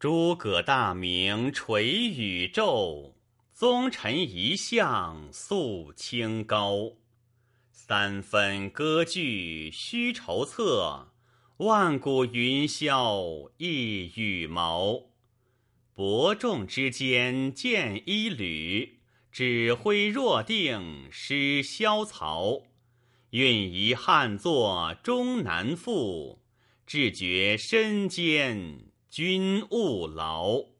诸葛大名垂宇宙，宗臣遗像肃清高。三分割据须筹策，万古云霄一羽毛。伯仲之间见一缕，指挥若定失萧曹。运移汉作终难复，志绝身艰君勿劳。